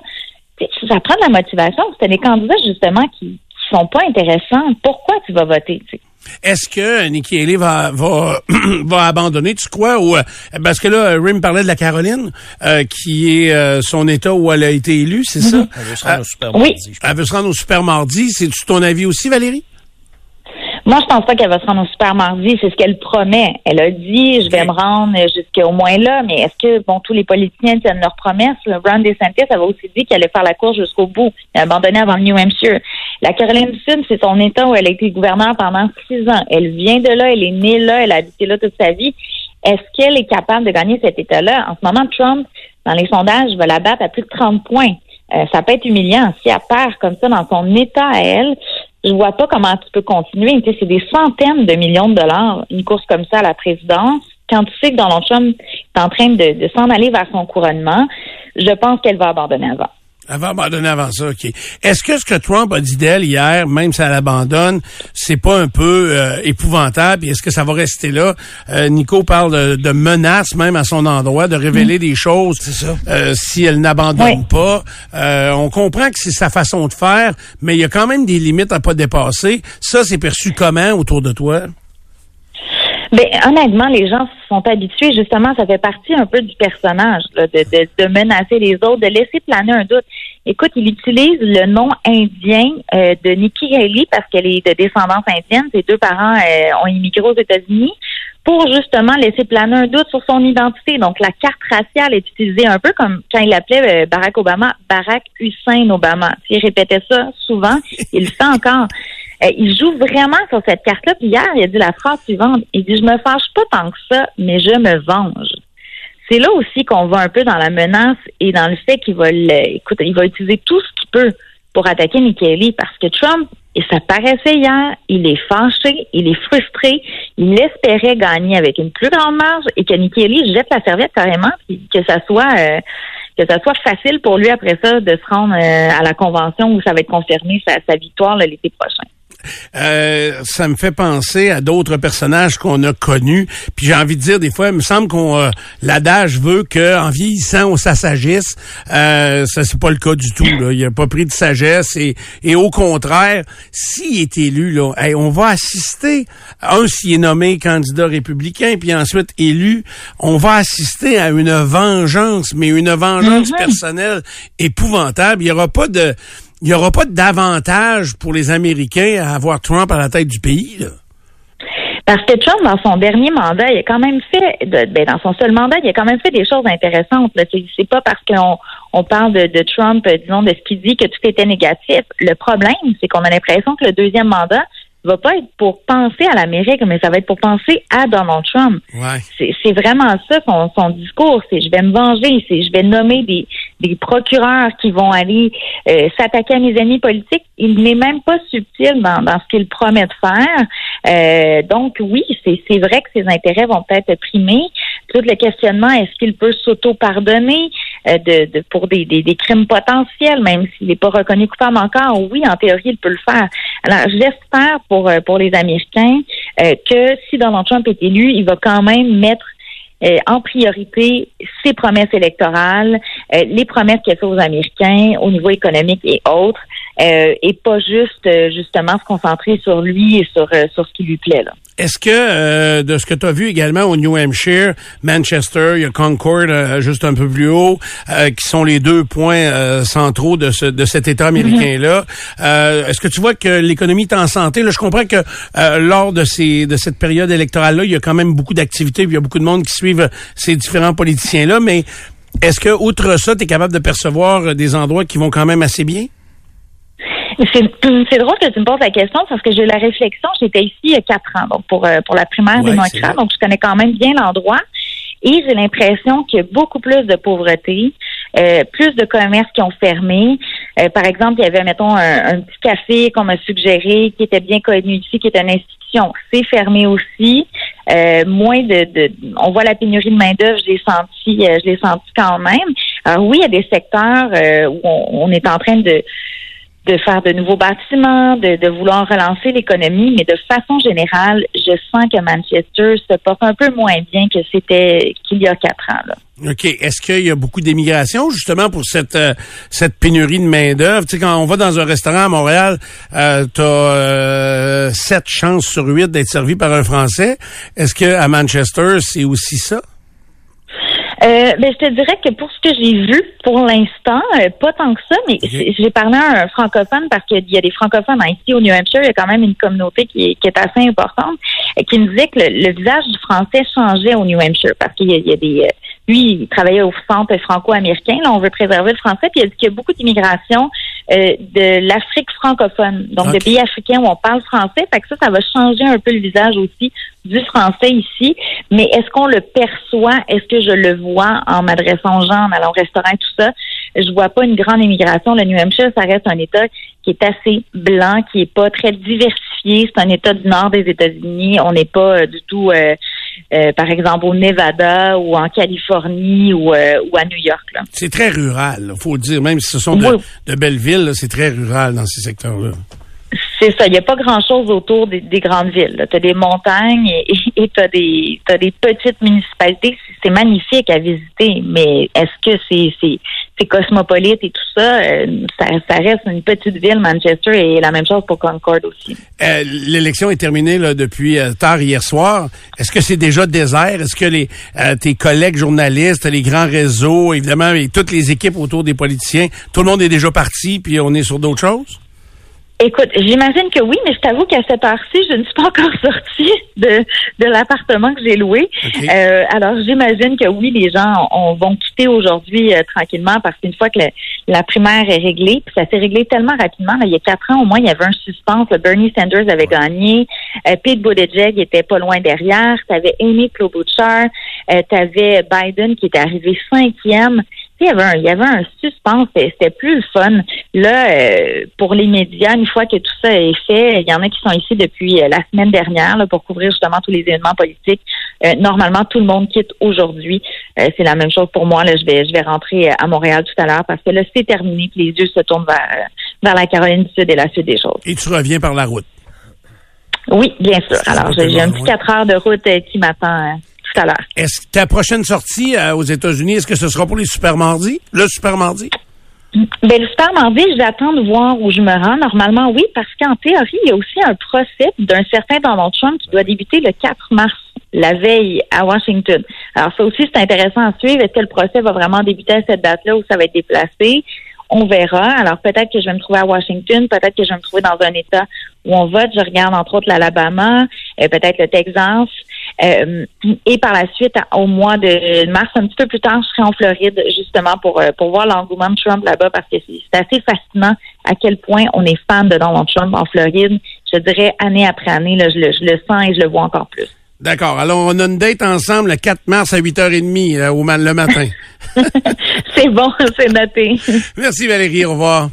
Ça prend de la motivation. C'est des candidats, justement, qui, sont pas intéressants, pourquoi tu vas voter? Est-ce que Nikki Haley va, va, va abandonner, tu crois? Ou, euh, parce que là, Rim parlait de la Caroline, euh, qui est euh, son État où elle a été élue, c'est ça? Elle veut se rendre au super mardi. Oui. Elle veut se rendre au super mardi. C'est ton avis aussi, Valérie? Moi, je pense pas qu'elle va se rendre au super mardi. C'est ce qu'elle promet. Elle a dit, je vais me rendre jusqu'au moins là. Mais est-ce que, bon, tous les politiciens tiennent leurs promesses? Ron DeSantis avait aussi dit qu'elle allait faire la course jusqu'au bout. Elle a abandonné avant le New Hampshire. La Caroline du Sud, c'est son État où elle a été gouverneure pendant six ans. Elle vient de là, elle est née là, elle a habité là toute sa vie. Est-ce qu'elle est capable de gagner cet État-là? En ce moment, Trump, dans les sondages, va la battre à plus de 30 points. Euh, ça peut être humiliant. Si elle perd comme ça dans son État à elle, je vois pas comment tu peux continuer. Tu sais, c'est des centaines de millions de dollars, une course comme ça à la présidence. Quand tu sais que Donald Trump est en train de, de s'en aller vers son couronnement, je pense qu'elle va abandonner avant. Elle va abandonner avant ça, OK. Est-ce que ce que Trump a dit d'elle hier, même si elle abandonne, c'est pas un peu euh, épouvantable? Est-ce que ça va rester là? Euh, Nico parle de, menaces même à son endroit, de révéler des choses euh, si elle n'abandonne pas. on comprend que c'est sa façon de faire, mais il y a quand même des limites à pas dépasser. Ça, c'est perçu comment autour de toi? Ben, honnêtement, les gens sont habitués, justement, ça fait partie un peu du personnage, de, de, de, menacer les autres, de laisser planer un doute. Écoute, il utilise le nom indien euh, de Nikki Haley parce qu'elle est de descendance indienne. Ses deux parents euh, ont immigré aux États-Unis pour justement laisser planer un doute sur son identité. Donc, la carte raciale est utilisée un peu comme quand il appelait euh, Barack Obama Barack Hussein Obama. Il répétait ça souvent. Il le fait encore. Euh, il joue vraiment sur cette carte-là. Puis hier, il a dit la phrase suivante. Il dit, je me fâche pas tant que ça, mais je me venge. C'est là aussi qu'on va un peu dans la menace et dans le fait qu'il va, écoute, il va utiliser tout ce qu'il peut pour attaquer Nikki parce que Trump, et ça paraissait hier, il est fâché, il est frustré, il espérait gagner avec une plus grande marge et que Nikki jette la serviette carrément, puis que ça soit euh, que ça soit facile pour lui après ça de se rendre euh, à la convention où ça va être confirmé sa victoire l'été prochain. Euh, ça me fait penser à d'autres personnages qu'on a connus. Puis j'ai envie de dire des fois, il me semble qu'on euh, l'adage veut qu'en vieillissant on s'assagisse. Euh, ça c'est pas le cas du tout. Là. Il a pas pris de sagesse et, et au contraire, s'il est élu, là, on va assister. Un s'il est nommé candidat républicain, puis ensuite élu, on va assister à une vengeance, mais une vengeance Mhm. personnelle épouvantable. Il y aura pas de il n'y aura pas d'avantage pour les Américains à avoir Trump à la tête du pays. Là. Parce que Trump, dans son dernier mandat, il a quand même fait, ben, dans son seul mandat, il a quand même fait des choses intéressantes. C'est, pas parce qu'on on parle de, de Trump, euh, disons, de ce qu'il dit que tout était négatif. Le problème, c'est qu'on a l'impression que le deuxième mandat va pas être pour penser à l'Amérique, mais ça va être pour penser à Donald Trump. Ouais. C'est, vraiment ça son, son discours. C'est je vais me venger, c'est je vais nommer des, des procureurs qui vont aller euh, s'attaquer à mes ennemis politiques. Il n'est même pas subtil dans, dans ce qu'il promet de faire. Euh, donc oui, c'est, c'est vrai que ses intérêts vont peut-être primer. Tout le questionnement, est-ce qu'il peut s'auto-pardonner? De, de- pour des, des, des crimes potentiels, même s'il n'est pas reconnu coupable encore? Oui, en théorie, il peut le faire. Alors, j'espère pour, euh, pour les Américains euh, que si Donald Trump est élu, il va quand même mettre euh, en priorité ses promesses électorales, euh, les promesses qu'il fait aux Américains au niveau économique et autres, euh, et pas juste euh, justement se concentrer sur lui et sur, euh, sur ce qui lui plaît. Là. Est-ce que, euh, de ce que tu as vu également au New Hampshire, Manchester, il y a Concord euh, juste un peu plus haut, euh, qui sont les deux points euh, centraux de, ce, de cet État américain-là. Euh, Est-ce que tu vois que l'économie est en santé? Là, je comprends que euh, lors de, ces, de cette période électorale-là, il y a quand même beaucoup d'activités, il y a beaucoup de monde qui suivent ces différents politiciens-là, mais est-ce que, outre ça, tu es capable de percevoir des endroits qui vont quand même assez bien? C'est drôle que tu me poses la question parce que j'ai eu la réflexion. J'étais ici il y a quatre ans, donc pour, euh, pour la primaire Ouais, donc je connais quand même bien l'endroit. Et j'ai l'impression qu'il y a beaucoup plus de pauvreté, euh, plus de commerces qui ont fermé. Euh, par exemple, il y avait, mettons, un, un petit café qu'on m'a suggéré, qui était bien connu ici, qui est une institution. C'est fermé aussi. Euh, moins de, de, on voit la pénurie de main d'œuvre, je l'ai senti, euh, je l'ai senti quand même. Alors oui, il y a des secteurs euh, où on, on est en train de de faire de nouveaux bâtiments, de, de vouloir relancer l'économie, mais de façon générale, je sens que Manchester se porte un peu moins bien que c'était qu'il y a quatre ans. OK. Est-ce qu'il y a beaucoup d'émigration, justement, pour cette euh, cette pénurie de main-d'œuvre? Tu sais, quand on va dans un restaurant à Montréal, euh, tu as sept chances sur huit d'être servi par un Français. Est-ce que à Manchester, c'est aussi ça? Euh, ben, je te dirais que pour ce que j'ai vu, pour l'instant, euh, pas tant que ça, mais j'ai parlé à un francophone parce qu'il y a des francophones ici au New Hampshire, il y a quand même une communauté qui est, qui est assez importante, euh, qui me disait que le, le visage du français changeait au New Hampshire parce qu'il y, a- il y a des... euh, lui, il travaillait au centre franco-américain. Là, on veut préserver le français. Puis il a dit qu'il y a beaucoup d'immigration euh, de l'Afrique francophone, donc de Ok. pays africains où on parle français. Fait que ça, ça va changer un peu le visage aussi du français ici. Mais est-ce qu'on le perçoit? Est-ce que je le vois en m'adressant aux gens, en allant au restaurant et tout ça? Je vois pas une grande immigration. Le New Hampshire, ça reste un État qui est assez blanc, qui est pas très diversifié. C'est un État du nord des États-Unis. On n'est pas euh, du tout, euh, euh, par exemple, au Nevada ou en Californie ou, euh, ou à New York. Là. C'est très rural, là, faut le dire. Même si ce sont de, Oui. de belles villes, c'est très rural dans ces secteurs-là. C'est ça. Il n'y a pas grand-chose autour des, des grandes villes. Tu as des montagnes et tu as des, des petites municipalités. C'est magnifique à visiter, mais est-ce que c'est, c'est cosmopolite et tout ça? Euh, ça? Ça reste une petite ville, Manchester, et la même chose pour Concord aussi. Euh, L'élection est terminée depuis euh, tard hier soir. Est-ce que c'est déjà désert? Est-ce que les tes collègues journalistes, les grands réseaux, évidemment, et toutes les équipes autour des politiciens, tout le monde est déjà parti, puis on est sur d'autres choses? Écoute, j'imagine que oui, mais je t'avoue qu'à cette heure-ci, je ne suis pas encore sortie de, de l'appartement que j'ai loué. Euh, alors, j'imagine que oui, les gens on, vont quitter aujourd'hui euh, tranquillement parce qu'une fois que le- la primaire est réglée, puis ça s'est réglé tellement rapidement, là, il y a quatre ans au moins, il y avait un suspense. Le Bernie Sanders avait gagné, euh, Pete Buttigieg était pas loin derrière, tu avais Amy Klobuchar, euh, tu avais Biden qui était arrivé cinquième. Il y, avait un, il y avait un suspense, c'était plus le fun. Là, euh, pour les médias, une fois que tout ça est fait, il y en a qui sont ici depuis euh, la semaine dernière là, pour couvrir justement tous les événements politiques. Euh, normalement, tout le monde quitte aujourd'hui. C'est la même chose pour moi. Là, je vais, je vais rentrer à Montréal tout à l'heure parce que là, c'est terminé. Puis les yeux se tournent vers, vers la Caroline du Sud et la suite des choses. Et tu reviens par la route? Oui, bien sûr. Alors, j'ai un petit quatre heures de route qui m'attend euh, tout à l'heure. Est-ce que ta prochaine sortie euh, aux États-Unis, est-ce que ce sera pour les super mardis? Le super mardi? Ben, le super mardi, j'attends de voir où je me rends. Normalement, oui, parce qu'en théorie, il y a aussi un procès d'un certain Donald Trump qui doit débuter le 4 mars, la veille à Washington. Alors, ça aussi, c'est intéressant à suivre. Est-ce que le procès va vraiment débuter à cette date-là ou ça va être déplacé? On verra. Alors, peut-être que je vais me trouver à Washington, peut-être que je vais me trouver dans un État où on vote. Je regarde, entre autres, l'Alabama, euh, peut-être le Texas. Euh, et par la suite, au mois de mars, un petit peu plus tard, je serai en Floride justement pour euh, pour voir l'engouement de Trump là-bas parce que c'est assez fascinant à quel point on est fan de Donald Trump en Floride. Je dirais année après année, là, je, le, je le sens et je le vois encore plus. D'accord. Alors, on a une date ensemble le 4 mars à 8h30 là, au, ma- le matin. c'est bon, c'est noté. Merci Valérie, au revoir.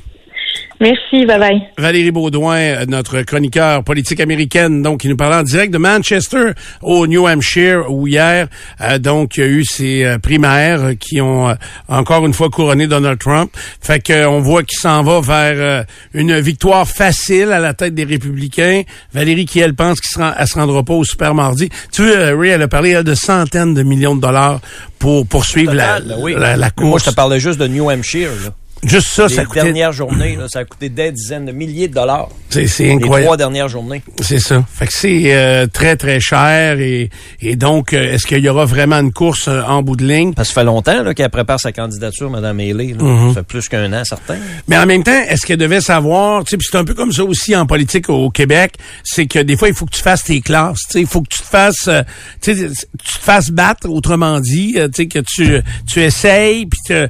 Merci, bye bye. Valérie Baudouin, euh, notre chroniqueur politique américaine, donc qui nous parlait en direct de Manchester au New Hampshire où hier, euh, donc il y a eu ces euh, primaires qui ont euh, encore une fois couronné Donald Trump. Fait que euh, on voit qu'il s'en va vers euh, une victoire facile à la tête des républicains. Valérie qui elle pense qu'il se, rend- elle se rendra pas au super mardi. Tu veux, Ray, elle a parlé elle, de centaines de millions de dollars pour poursuivre la, Total, oui. la, la Mais Moi, course. je te parlais juste de New Hampshire. Là. Juste ça, Les ça coûtait. dernières journées, là, ça a coûté des dizaines de milliers de dollars. C'est- c'est Les incroyable. trois dernières journées. C'est ça. Fait que c'est euh, très, très cher. Et, et donc, euh, est-ce qu'il y aura vraiment une course euh, en bout de ligne? Ça fait longtemps là, qu'elle prépare sa candidature, Mme Haley. là. Mhm. Ça fait plus qu'un an, certain. Mais en même temps, est-ce qu'elle devait savoir, tu sais, c'est un peu comme ça aussi en politique au Québec, c'est que des fois, il faut que tu fasses tes classes, tu sais, il faut que tu te fasses, euh, tu te fasses battre, autrement dit, tu sais, que tu, tu essayes, puis tu te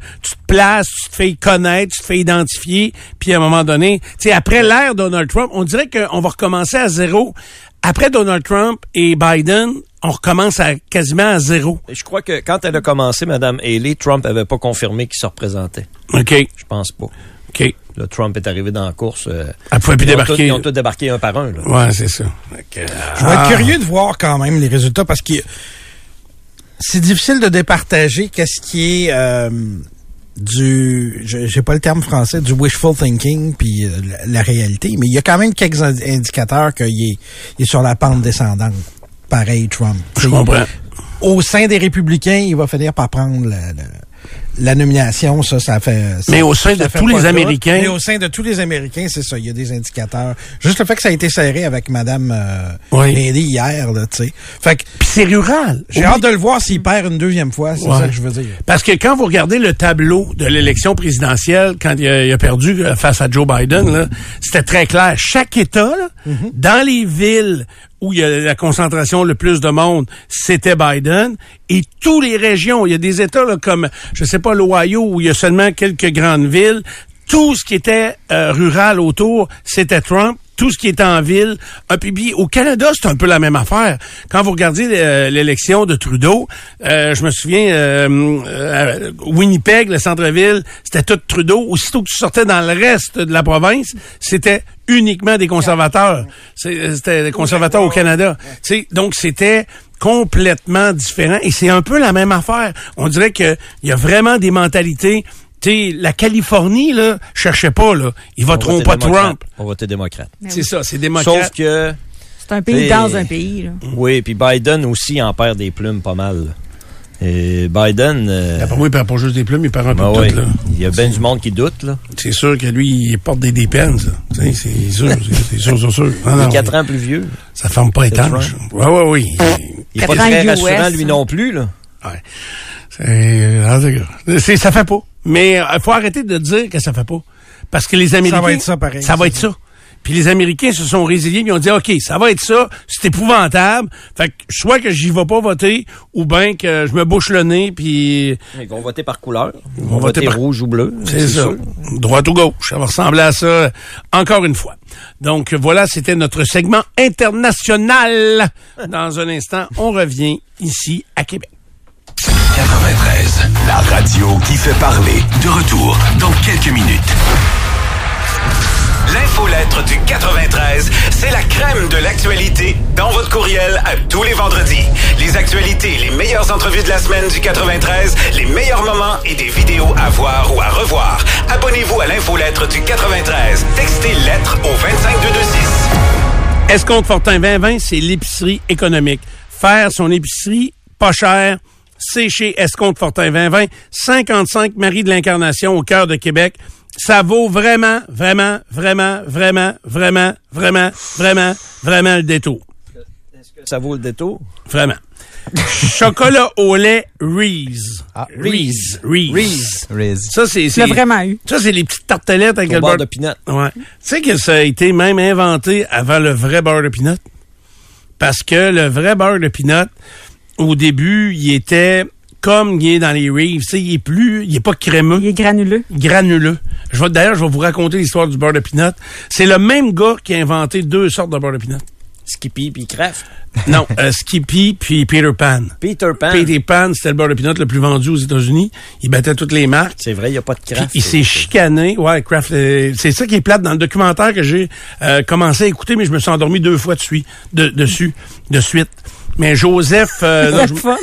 places, tu te fais connaître, tu te fais identifier, puis à un moment donné, tu sais, après l'ère Donald Trump, on dirait qu'on va recommencer à zéro. Après Donald Trump et Biden, on recommence à quasiment à zéro. Je crois que quand elle a commencé, Mme Haley, Trump avait pas confirmé qu'il se représentait. OK. Je pense pas. OK. Là, Trump est arrivé dans la course. euh, Elle pouvait plus ils ont débarquer. tous- Ils ont tous débarqué un par un. Là. Ouais, c'est ça. Je vais ah. être curieux de voir quand même les résultats parce que c'est difficile de départager qu'est-ce qui est euh, du, j'ai pas le terme français, du wishful thinking puis euh, la, la réalité, mais il y a quand même quelques indi- indicateurs qu'il est, il est sur la pente descendante. Pareil, Trump. Je comprends. Au sein des républicains, il va finir par prendre la, la, la nomination, ça, ça fait. ça- Mais au sein de tous les. Américains- Mais au sein de tous les Américains, c'est ça. Il y a des indicateurs. Juste le fait que ça a été serré avec Madame euh, Oui. Hier, là, tu sais. Fait que. Puis c'est rural. J'ai hâte de le voir s'il perd une deuxième fois, c'est Ouais. ça que je veux dire. Parce que quand vous regardez le tableau de l'élection présidentielle, quand il a, il a perdu euh, face à Joe Biden, là, c'était très clair. Chaque État, là, Mm-hmm. dans les villes où il y a la concentration le plus de monde, c'était Biden. Et tous les régions, il y a des États là, comme, je sais pas, l'Ohio, où il y a seulement quelques grandes villes. Tout ce qui était euh, rural autour, c'était Trump. Tout ce qui était en ville. Ah, puis bien, au Canada, c'est un peu la même affaire. Quand vous regardez euh, l'élection de Trudeau, euh, je me souviens, euh, Winnipeg, le centre-ville, c'était tout Trudeau. Aussitôt que tu sortais dans le reste de la province, c'était uniquement des conservateurs. C'était des conservateurs au Canada. Tu sais, donc, c'était complètement différent. Et c'est un peu la même affaire. On dirait qu'il y a vraiment des mentalités la Californie, là, cherchez pas, là. Ils voteront voter pas démocrate. Trump. On va voter démocrate. C'est ça, c'est démocrate. Sauf que. C'est un pays dans un pays. Là. Oui, puis Biden aussi en perd des plumes pas mal. là. Et Biden. euh, D'après moi, il perd pas juste des plumes, il perd un peu ben de ouais, tout, là. Il y a bien du monde qui doute, là. C'est sûr que lui, il porte des dépenses. C'est sûr, c'est- sûr, c'est sûr. Non, Il est 4 ans plus vieux. Ça ferme pas étanche. Ouais, ouais, oui. Il est pas Quatre ans très US, rassurant, lui hein. non plus, là. Ouais. C'est, c'est- ça fait pas. Mais il faut arrêter de dire que ça fait pas. Parce que les Américains... va être ça, pareil. Ça va être ça. Puis les Américains se sont résiliés, ils ont dit, OK, ça va être ça, c'est épouvantable. Fait que soit que j'y vais pas voter, ou bien que je me bouche le nez, puis Ils vont voter par couleur. Ils vont vont voter voter par- rouge ou bleu. c'est ça. sûr. Droite ou gauche. Ça va ressembler à ça encore une fois. Donc voilà, c'était notre segment international. Dans un instant, on revient ici à Québec. 93, la radio qui fait parler. De retour dans quelques minutes. L'infolettre du 93, c'est la crème de l'actualité dans votre courriel à tous les vendredis. Les actualités, les meilleures entrevues de la semaine du 93, les meilleurs moments et des vidéos à voir ou à revoir. Abonnez-vous à l'infolettre du 93. Textez lettre au 25226. Escompte Fortin 2020, c'est l'épicerie économique. Faire son épicerie pas cher, c'est chez Escompte Fortin 2020, 55 Marie de l'Incarnation au cœur de Québec. Ça vaut vraiment, vraiment, vraiment, vraiment, vraiment, vraiment, vraiment, vraiment le détour. Ça vaut le détour? Vraiment. Chocolat au lait Reese. Reese. Reese. Reese. Riz. Ça, c'est... Tu vraiment eu. Ça, c'est les petites tartelettes avec Au le beurre beurre de pinot. Ouais. Tu sais que ça a été même inventé avant le vrai beurre de pinot? Parce que le vrai beurre de pinot, au début, il était comme il est dans les Reeves. Tu sais, il est plus, il est pas crémeux. Il est granuleux. Granuleux. Je vais, d'ailleurs, je vais vous raconter l'histoire du beurre de pinot. C'est le même gars qui a inventé deux sortes de beurre de pinot. Skippy puis Kraft. Non, euh, Skippy puis Peter Pan. Peter Pan. Peter Pan, c'était le beurre de pinot le plus vendu aux États-Unis. Il battait toutes les marques. C'est vrai, il n'y a pas de Kraft. il s'est chicané. Ouais, Kraft, euh, c'est ça qui est plate dans le documentaire que j'ai euh, commencé à écouter, mais je me suis endormi deux fois de suite, de, dessus, de suite. Mais Joseph... euh, Ça va non, être je- fun.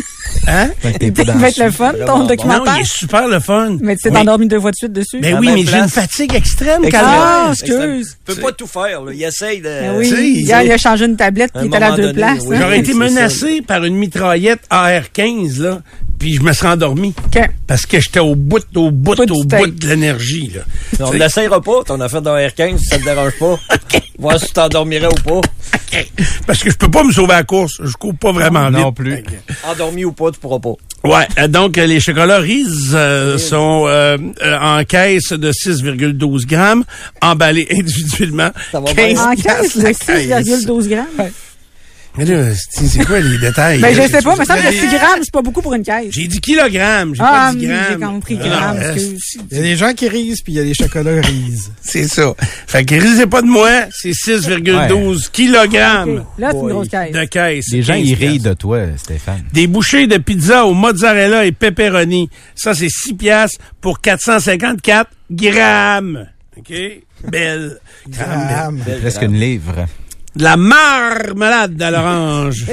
Hein? Il va être le fun, ton bon. Non, documentaire? il est super le fun. Mais tu t'es Oui. endormi deux fois de suite dessus. Ben À oui, mais j'ai une fatigue extrême. Calvin. Ah, excuse. Il peut pas tout faire, là. Il essaye de... Ben oui. il a changé une tablette qui un était à deux places. oui. hein. J'aurais été menacé par une mitraillette AR-15, là, puis je me serais endormi. OK. Parce que j'étais au bout, au bout, au bout de l'énergie, là. On ne sais. l'essayera pas, ton affaire dans R15, si ça te dérange pas. Voir si tu t'endormirais ou pas. Parce que je peux pas me sauver à la course. Je cours pas vraiment vite. Non plus. Endormi ou pas, tu pourras pas. Ouais, euh, donc euh, les chocolats Reese euh, sont euh, euh, en caisse de 6,12 grammes, emballés individuellement. Ça va bien. 15 En piastres 15, la le caisse. 6,12 grammes? Mais là, c'est c'est quoi les détails? Ben, je sais pas, mais ça me J'ai- 6 grammes, c'est pas beaucoup pour une caisse. J'ai dit kilogrammes, j'ai Ah, pas dit hum, grammes. j'ai compris Ah, grammes. Il y a des gens qui risent, puis il y a des chocolats risent. C'est ça. Fait que risez pas de moi, c'est 6,12 kilogrammes Ok, Là, c'est une grosse caisse. de caisse. Les gens, 15 ils rient de toi, Stéphane. Des bouchées de pizza au mozzarella et pepperoni. Ça, c'est 6 piastres pour 454 grammes. OK? Belle. Grammes, belle. Presque une livre. De la marmelade à l'orange.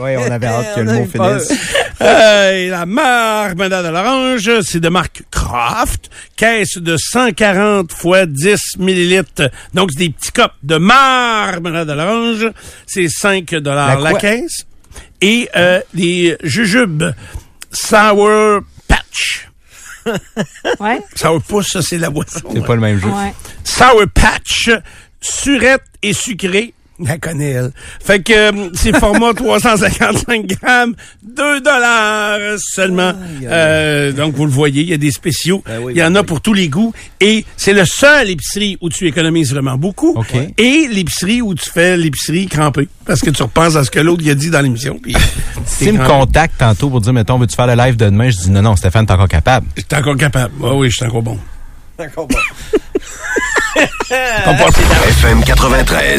Oui, on avait hâte que le mot finisse. Hey, la marmelade à l'orange, c'est de marque Kraft, caisse de 140 fois 10 millilitres. Donc, c'est des petits cups de marmelade à l'orange. C'est 5 dollars La caisse. Et euh, les jujubes Sour Patch. Ouais. Sour Puss, ça, c'est la boisson. C'est pas le même jeu. Ouais. Sour Patch, surette et sucré. La connaît, elle. Fait que euh, c'est format 355 grammes, 2 dollars seulement. Euh, donc, vous le voyez, il y a des spéciaux. Ben oui, il y en ben a pour tous les goûts. Et c'est le seul épicerie où tu économises vraiment beaucoup. OK. Et l'épicerie où tu fais l'épicerie crampée. Parce que tu repenses à ce que l'autre il a dit dans l'émission. puis S'il t'es me contacte tantôt pour dire, mettons, veux-tu faire le live de demain? Je dis, non, non, Stéphane, t'es encore capable. J'étais encore capable. Ah oui, je suis encore bon. D'accord, bon. FM 93.